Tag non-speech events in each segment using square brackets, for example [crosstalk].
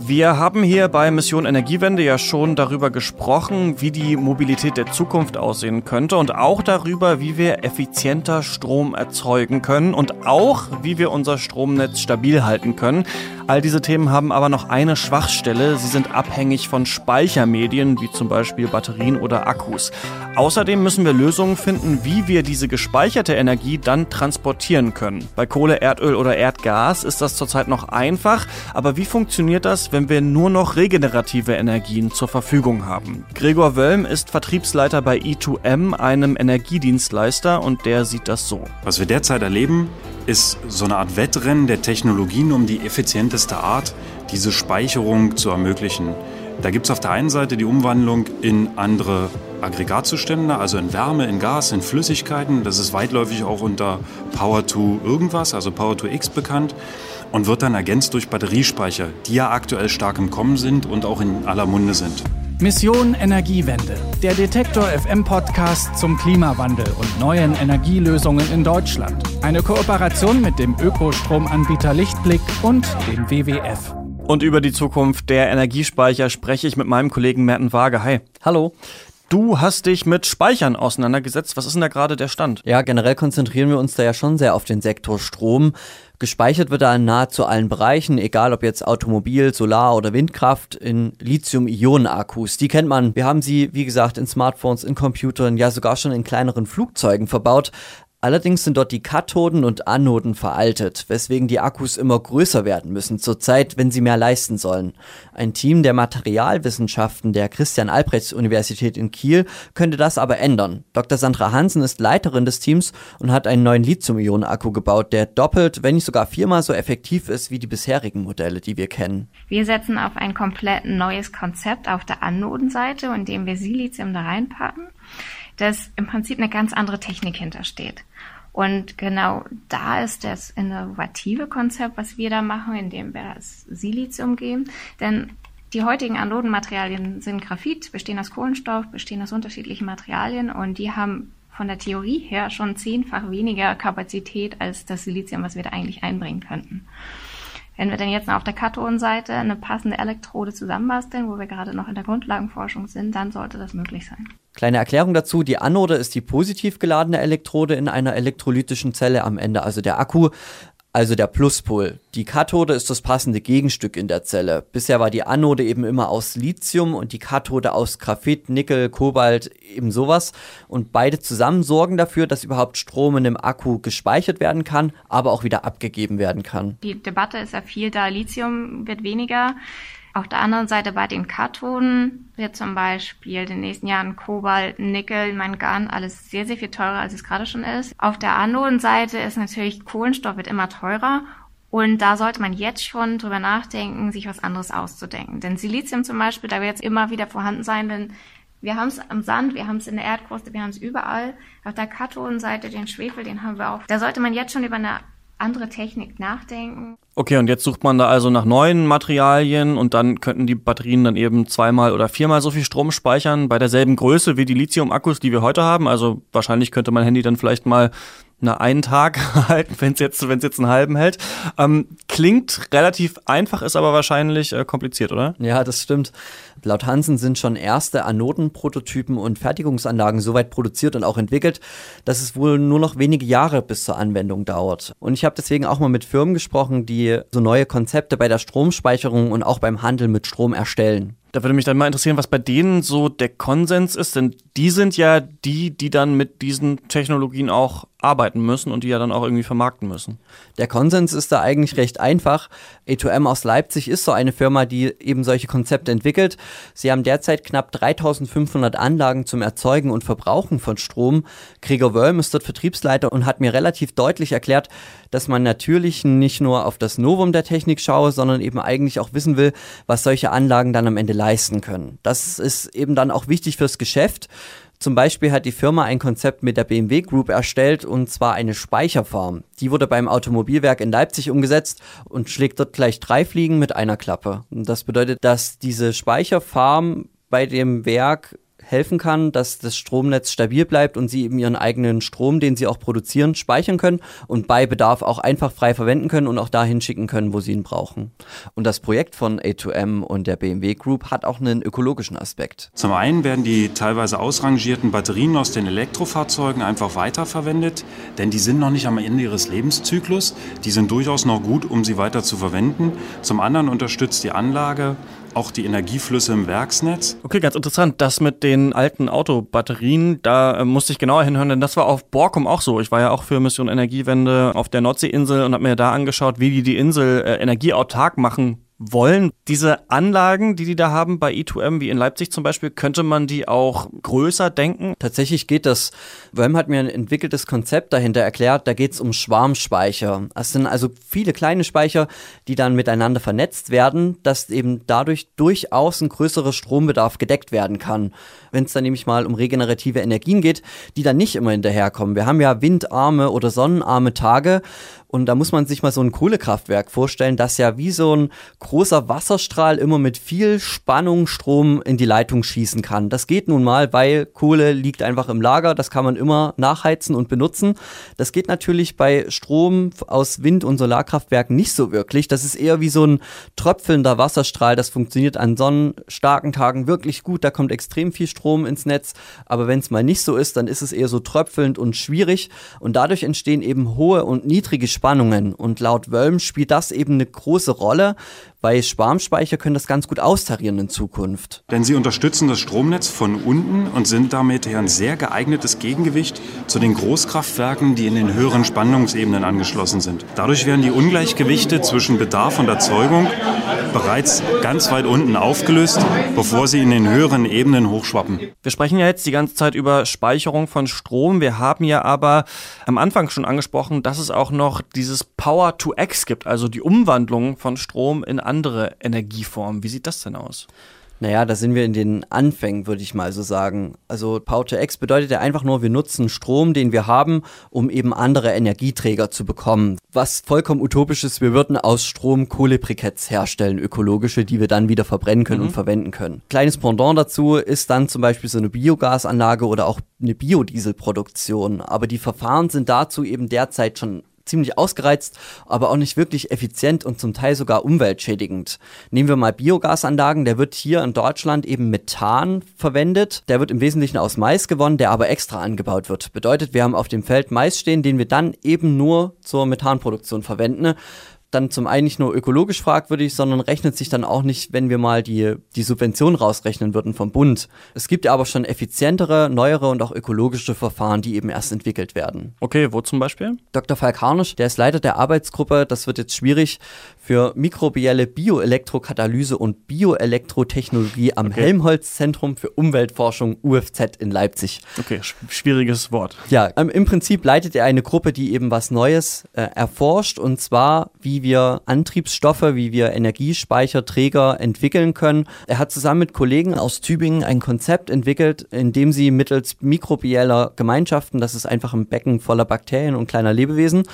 Wir haben hier bei Mission Energiewende ja schon darüber gesprochen, wie die Mobilität der Zukunft aussehen könnte und auch darüber, wie wir effizienter Strom erzeugen können und auch, wie wir unser Stromnetz stabil halten können. All diese Themen haben aber noch eine Schwachstelle. Sie sind abhängig von Speichermedien, wie zum Beispiel Batterien oder Akkus. Außerdem müssen wir Lösungen finden, wie wir diese gespeicherte Energie dann transportieren können. Bei Kohle, Erdöl oder Erdgas ist das zurzeit noch einfach, aber wie funktioniert das, wenn wir nur noch regenerative Energien zur Verfügung haben? Gregor Wölm ist Vertriebsleiter bei E2M, einem Energiedienstleister, und der sieht das so. Was wir derzeit erleben, ist so eine Art Wettrennen der Technologien um die effizienteste Art, diese Speicherung zu ermöglichen. Da gibt es auf der einen Seite die Umwandlung in andere Aggregatzustände, also in Wärme, in Gas, in Flüssigkeiten. Das ist weitläufig auch unter Power to irgendwas, also Power to X bekannt und wird dann ergänzt durch Batteriespeicher, die ja aktuell stark im Kommen sind und auch in aller Munde sind. Mission Energiewende, der Detektor FM Podcast zum Klimawandel und neuen Energielösungen in Deutschland. Eine Kooperation mit dem Ökostromanbieter Lichtblick und dem WWF. Und über die Zukunft der Energiespeicher spreche ich mit meinem Kollegen Merten Waage. Hi. Hallo. Du hast dich mit Speichern auseinandergesetzt. Was ist denn da gerade der Stand? Ja, generell konzentrieren wir uns da ja schon sehr auf den Sektor Strom. Gespeichert wird er in nahezu allen Bereichen, egal ob jetzt Automobil, Solar oder Windkraft, in Lithium-Ionen-Akkus. Die kennt man. Wir haben sie, wie gesagt, in Smartphones, in Computern, ja sogar schon in kleineren Flugzeugen verbaut. Allerdings sind dort die Kathoden und Anoden veraltet, weswegen die Akkus immer größer werden müssen, zurzeit, wenn sie mehr leisten sollen. Ein Team der Materialwissenschaften der Christian Albrechts Universität in Kiel könnte das aber ändern. Dr. Sandra Hansen ist Leiterin des Teams und hat einen neuen Lithium-Ionen-Akku gebaut, der doppelt, wenn nicht sogar viermal so effektiv ist wie die bisherigen Modelle, die wir kennen. Wir setzen auf ein komplett neues Konzept auf der Anodenseite, indem wir Silizium da reinpacken dass im Prinzip eine ganz andere Technik hintersteht. Und genau da ist das innovative Konzept, was wir da machen, indem wir das Silizium geben. Denn die heutigen Anodenmaterialien sind Graphit, bestehen aus Kohlenstoff, bestehen aus unterschiedlichen Materialien und die haben von der Theorie her schon zehnfach weniger Kapazität als das Silizium, was wir da eigentlich einbringen könnten. Wenn wir dann jetzt auf der Kathodenseite eine passende Elektrode zusammenbasteln, wo wir gerade noch in der Grundlagenforschung sind, dann sollte das möglich sein. Kleine Erklärung dazu, die Anode ist die positiv geladene Elektrode in einer elektrolytischen Zelle am Ende, also der Akku also der Pluspol. Die Kathode ist das passende Gegenstück in der Zelle. Bisher war die Anode eben immer aus Lithium und die Kathode aus Graphit, Nickel, Kobalt, eben sowas. Und beide zusammen sorgen dafür, dass überhaupt Strom in dem Akku gespeichert werden kann, aber auch wieder abgegeben werden kann. Die Debatte ist ja viel da, Lithium wird weniger. Auf der anderen Seite bei den Kathoden wird zum Beispiel in den nächsten Jahren Kobalt, Nickel, Mangan, alles sehr, sehr viel teurer, als es gerade schon ist. Auf der Anodenseite ist natürlich Kohlenstoff wird immer teurer und da sollte man jetzt schon drüber nachdenken, sich was anderes auszudenken. Denn Silizium zum Beispiel, da wird jetzt immer wieder vorhanden sein, denn wir haben es am Sand, wir haben es in der Erdkruste, wir haben es überall. Auf der Kathodenseite den Schwefel, den haben wir auch. Da sollte man jetzt schon über eine andere Technik nachdenken. Okay, und jetzt sucht man da also nach neuen Materialien und dann könnten die Batterien dann eben zweimal oder viermal so viel Strom speichern bei derselben Größe wie die Lithium-Akkus, die wir heute haben. Also wahrscheinlich könnte mein Handy dann vielleicht mal na, einen Tag [laughs] halten, wenn es jetzt, wenn's jetzt einen halben hält. Ähm, klingt relativ einfach, ist aber wahrscheinlich äh, kompliziert, oder? Ja, das stimmt. Laut Hansen sind schon erste Anodenprototypen und Fertigungsanlagen soweit produziert und auch entwickelt, dass es wohl nur noch wenige Jahre bis zur Anwendung dauert. Und ich habe deswegen auch mal mit Firmen gesprochen, die so neue Konzepte bei der Stromspeicherung und auch beim Handel mit Strom erstellen. Da würde mich dann mal interessieren, was bei denen so der Konsens ist, denn die sind ja die, die dann mit diesen Technologien auch arbeiten müssen und die ja dann auch irgendwie vermarkten müssen. Der Konsens ist da eigentlich recht einfach. E2M aus Leipzig ist so eine Firma, die eben solche Konzepte entwickelt. Sie haben derzeit knapp 3500 Anlagen zum Erzeugen und Verbrauchen von Strom. Gregor Wölm ist dort Vertriebsleiter und hat mir relativ deutlich erklärt, dass man natürlich nicht nur auf das Novum der Technik schaue, sondern eben eigentlich auch wissen will, was solche Anlagen dann am Ende leisten können. Das ist eben dann auch wichtig fürs Geschäft. Zum Beispiel hat die Firma ein Konzept mit der BMW Group erstellt und zwar eine Speicherfarm. Die wurde beim Automobilwerk in Leipzig umgesetzt und schlägt dort gleich drei Fliegen mit einer Klappe. Das bedeutet, dass diese Speicherfarm bei dem Werk helfen kann, dass das Stromnetz stabil bleibt und sie eben ihren eigenen Strom, den sie auch produzieren, speichern können und bei Bedarf auch einfach frei verwenden können und auch dahin schicken können, wo sie ihn brauchen. Und das Projekt von A2M und der BMW Group hat auch einen ökologischen Aspekt. Zum einen werden die teilweise ausrangierten Batterien aus den Elektrofahrzeugen einfach weiterverwendet, denn die sind noch nicht am Ende ihres Lebenszyklus. Die sind durchaus noch gut, um sie weiter zu verwenden. Zum anderen unterstützt die Anlage auch die Energieflüsse im Werksnetz. Okay, ganz interessant. Das mit den alten Autobatterien, da äh, musste ich genauer hinhören, denn das war auf Borkum auch so. Ich war ja auch für Mission Energiewende auf der Nordseeinsel und habe mir da angeschaut, wie die die Insel äh, energieautark machen wollen. Diese Anlagen, die die da haben bei E2M, wie in Leipzig zum Beispiel, könnte man die auch größer denken? Tatsächlich geht das. WEM hat mir ein entwickeltes Konzept dahinter erklärt. Da geht es um Schwarmspeicher. Das sind also viele kleine Speicher, die dann miteinander vernetzt werden, dass eben dadurch durchaus ein größerer Strombedarf gedeckt werden kann. Wenn es dann nämlich mal um regenerative Energien geht, die dann nicht immer hinterherkommen. Wir haben ja windarme oder sonnenarme Tage und da muss man sich mal so ein Kohlekraftwerk vorstellen, das ja wie so ein großer Wasserstrahl immer mit viel Spannung Strom in die Leitung schießen kann. Das geht nun mal, weil Kohle liegt einfach im Lager, das kann man immer nachheizen und benutzen. Das geht natürlich bei Strom aus Wind- und Solarkraftwerken nicht so wirklich. Das ist eher wie so ein tröpfelnder Wasserstrahl. Das funktioniert an sonnenstarken Tagen wirklich gut. Da kommt extrem viel Strom ins Netz. Aber wenn es mal nicht so ist, dann ist es eher so tröpfelnd und schwierig. Und dadurch entstehen eben hohe und niedrige Spannungen. Und laut Wölm spielt das eben eine große Rolle, weil Schwarmspeicher können das ganz gut austarieren in Zukunft. Denn sie unterstützen das Stromnetz von unten und sind damit ja ein sehr geeignetes Gegengewicht zu den Großkraftwerken, die in den höheren Spannungsebenen angeschlossen sind. Dadurch werden die Ungleichgewichte zwischen Bedarf und Erzeugung bereits ganz weit unten aufgelöst, bevor sie in den höheren Ebenen hochschwappen. Wir sprechen ja jetzt die ganze Zeit über Speicherung von Strom. Wir haben ja aber am Anfang schon angesprochen, dass es auch noch dieses Power to X gibt, also die Umwandlung von Strom in andere Energieformen. Wie sieht das denn aus? Naja, da sind wir in den Anfängen, würde ich mal so sagen. Also Power to X bedeutet ja einfach nur, wir nutzen Strom, den wir haben, um eben andere Energieträger zu bekommen. Was vollkommen utopisch ist, wir würden aus Strom Kohlebriketts herstellen, ökologische, die wir dann wieder verbrennen können mhm. und verwenden können. Kleines Pendant dazu ist dann zum Beispiel so eine Biogasanlage oder auch eine Biodieselproduktion. Aber die Verfahren sind dazu eben derzeit schon ziemlich ausgereizt, aber auch nicht wirklich effizient und zum Teil sogar umweltschädigend. Nehmen wir mal Biogasanlagen, der wird hier in Deutschland eben Methan verwendet. Der wird im Wesentlichen aus Mais gewonnen, der aber extra angebaut wird. Bedeutet, wir haben auf dem Feld Mais stehen, den wir dann eben nur zur Methanproduktion verwenden dann zum einen nicht nur ökologisch fragwürdig, sondern rechnet sich dann auch nicht, wenn wir mal die, die Subvention rausrechnen würden vom Bund. Es gibt ja aber schon effizientere, neuere und auch ökologische Verfahren, die eben erst entwickelt werden. Okay, wo zum Beispiel? Dr. Falk Harnisch, der ist Leiter der Arbeitsgruppe, das wird jetzt schwierig, für mikrobielle Bioelektrokatalyse und Bioelektrotechnologie am okay. Helmholtz-Zentrum für Umweltforschung UFZ in Leipzig. Okay, sch schwieriges Wort. Ja, ähm, im Prinzip leitet er eine Gruppe, die eben was Neues äh, erforscht und zwar, wie wir Antriebsstoffe, wie wir Energiespeicherträger entwickeln können. Er hat zusammen mit Kollegen aus Tübingen ein Konzept entwickelt, in dem sie mittels mikrobieller Gemeinschaften, das ist einfach ein Becken voller Bakterien und kleiner Lebewesen,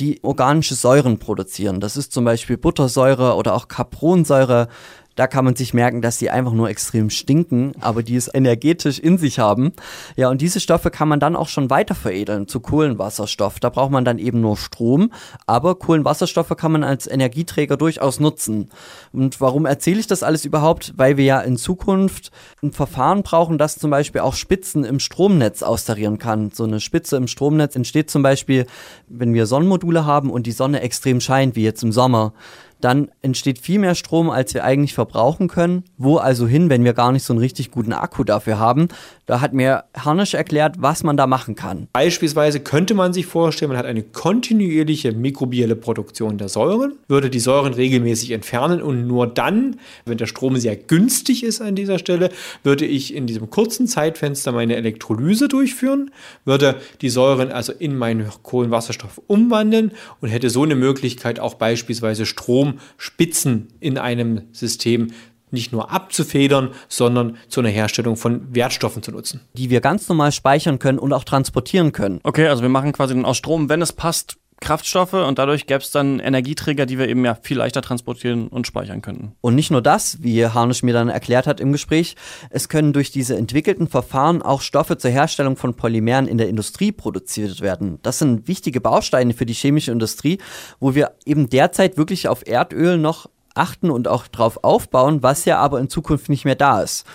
die organische Säuren produzieren. Das ist zum Beispiel Buttersäure oder auch Capronsäure. Da kann man sich merken, dass sie einfach nur extrem stinken, aber die es energetisch in sich haben. Ja, und diese Stoffe kann man dann auch schon weiter veredeln zu Kohlenwasserstoff. Da braucht man dann eben nur Strom, aber Kohlenwasserstoffe kann man als Energieträger durchaus nutzen. Und warum erzähle ich das alles überhaupt? Weil wir ja in Zukunft ein Verfahren brauchen, das zum Beispiel auch Spitzen im Stromnetz austarieren kann. So eine Spitze im Stromnetz entsteht zum Beispiel, wenn wir Sonnenmodule haben und die Sonne extrem scheint, wie jetzt im Sommer dann entsteht viel mehr Strom, als wir eigentlich verbrauchen können. Wo also hin, wenn wir gar nicht so einen richtig guten Akku dafür haben? Da hat mir Harnisch erklärt, was man da machen kann. Beispielsweise könnte man sich vorstellen, man hat eine kontinuierliche mikrobielle Produktion der Säuren, würde die Säuren regelmäßig entfernen und nur dann, wenn der Strom sehr günstig ist an dieser Stelle, würde ich in diesem kurzen Zeitfenster meine Elektrolyse durchführen, würde die Säuren also in meinen Kohlenwasserstoff umwandeln und hätte so eine Möglichkeit auch beispielsweise Strom Spitzen in einem System nicht nur abzufedern, sondern zu einer Herstellung von Wertstoffen zu nutzen. Die wir ganz normal speichern können und auch transportieren können. Okay, also wir machen quasi aus Strom, wenn es passt, Kraftstoffe und dadurch gäbe es dann Energieträger, die wir eben ja viel leichter transportieren und speichern könnten. Und nicht nur das, wie Harnisch mir dann erklärt hat im Gespräch, es können durch diese entwickelten Verfahren auch Stoffe zur Herstellung von Polymeren in der Industrie produziert werden. Das sind wichtige Bausteine für die chemische Industrie, wo wir eben derzeit wirklich auf Erdöl noch achten und auch drauf aufbauen, was ja aber in Zukunft nicht mehr da ist.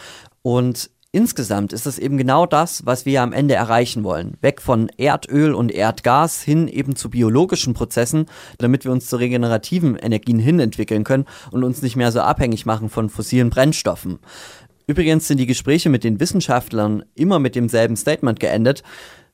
Und insgesamt ist es eben genau das, was wir am Ende erreichen wollen. Weg von Erdöl und Erdgas hin eben zu biologischen Prozessen, damit wir uns zu regenerativen Energien hin entwickeln können und uns nicht mehr so abhängig machen von fossilen Brennstoffen. Übrigens sind die Gespräche mit den Wissenschaftlern immer mit demselben Statement geendet.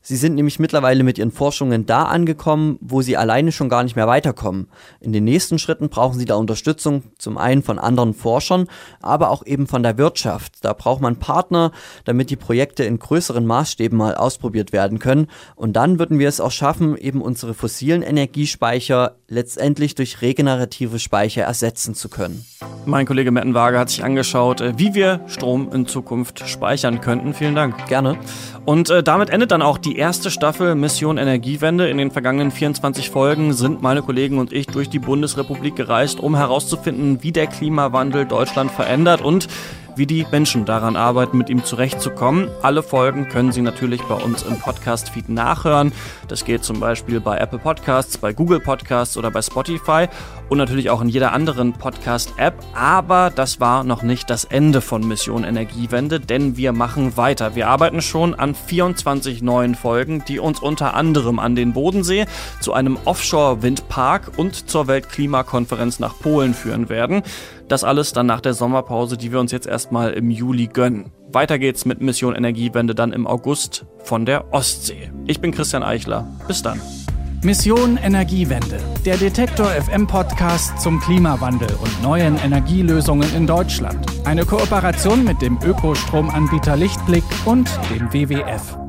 Sie sind nämlich mittlerweile mit ihren Forschungen da angekommen, wo sie alleine schon gar nicht mehr weiterkommen. In den nächsten Schritten brauchen sie da Unterstützung, zum einen von anderen Forschern, aber auch eben von der Wirtschaft. Da braucht man Partner, damit die Projekte in größeren Maßstäben mal ausprobiert werden können. Und dann würden wir es auch schaffen, eben unsere fossilen Energiespeicher letztendlich durch regenerative Speicher ersetzen zu können. Mein Kollege Mettenwaage hat sich angeschaut, äh, wie wir Strom in Zukunft speichern könnten. Vielen Dank. Gerne. Und äh, damit endet dann auch die erste Staffel Mission Energiewende. In den vergangenen 24 Folgen sind meine Kollegen und ich durch die Bundesrepublik gereist, um herauszufinden, wie der Klimawandel Deutschland verändert und wie die Menschen daran arbeiten, mit ihm zurechtzukommen. Alle Folgen können Sie natürlich bei uns im Podcast-Feed nachhören. Das geht zum Beispiel bei Apple Podcasts, bei Google Podcasts oder bei Spotify und natürlich auch in jeder anderen Podcast-App. Aber das war noch nicht das Ende von Mission Energiewende, denn wir machen weiter. Wir arbeiten schon an 24 neuen Folgen, die uns unter anderem an den Bodensee, zu einem Offshore-Windpark und zur Weltklimakonferenz nach Polen führen werden. Das alles dann nach der Sommerpause, die wir uns jetzt erstmal im Juli gönnen. Weiter geht's mit Mission Energiewende dann im August von der Ostsee. Ich bin Christian Eichler. Bis dann. Mission Energiewende, der Detektor FM Podcast zum Klimawandel und neuen Energielösungen in Deutschland. Eine Kooperation mit dem Ökostromanbieter Lichtblick und dem WWF.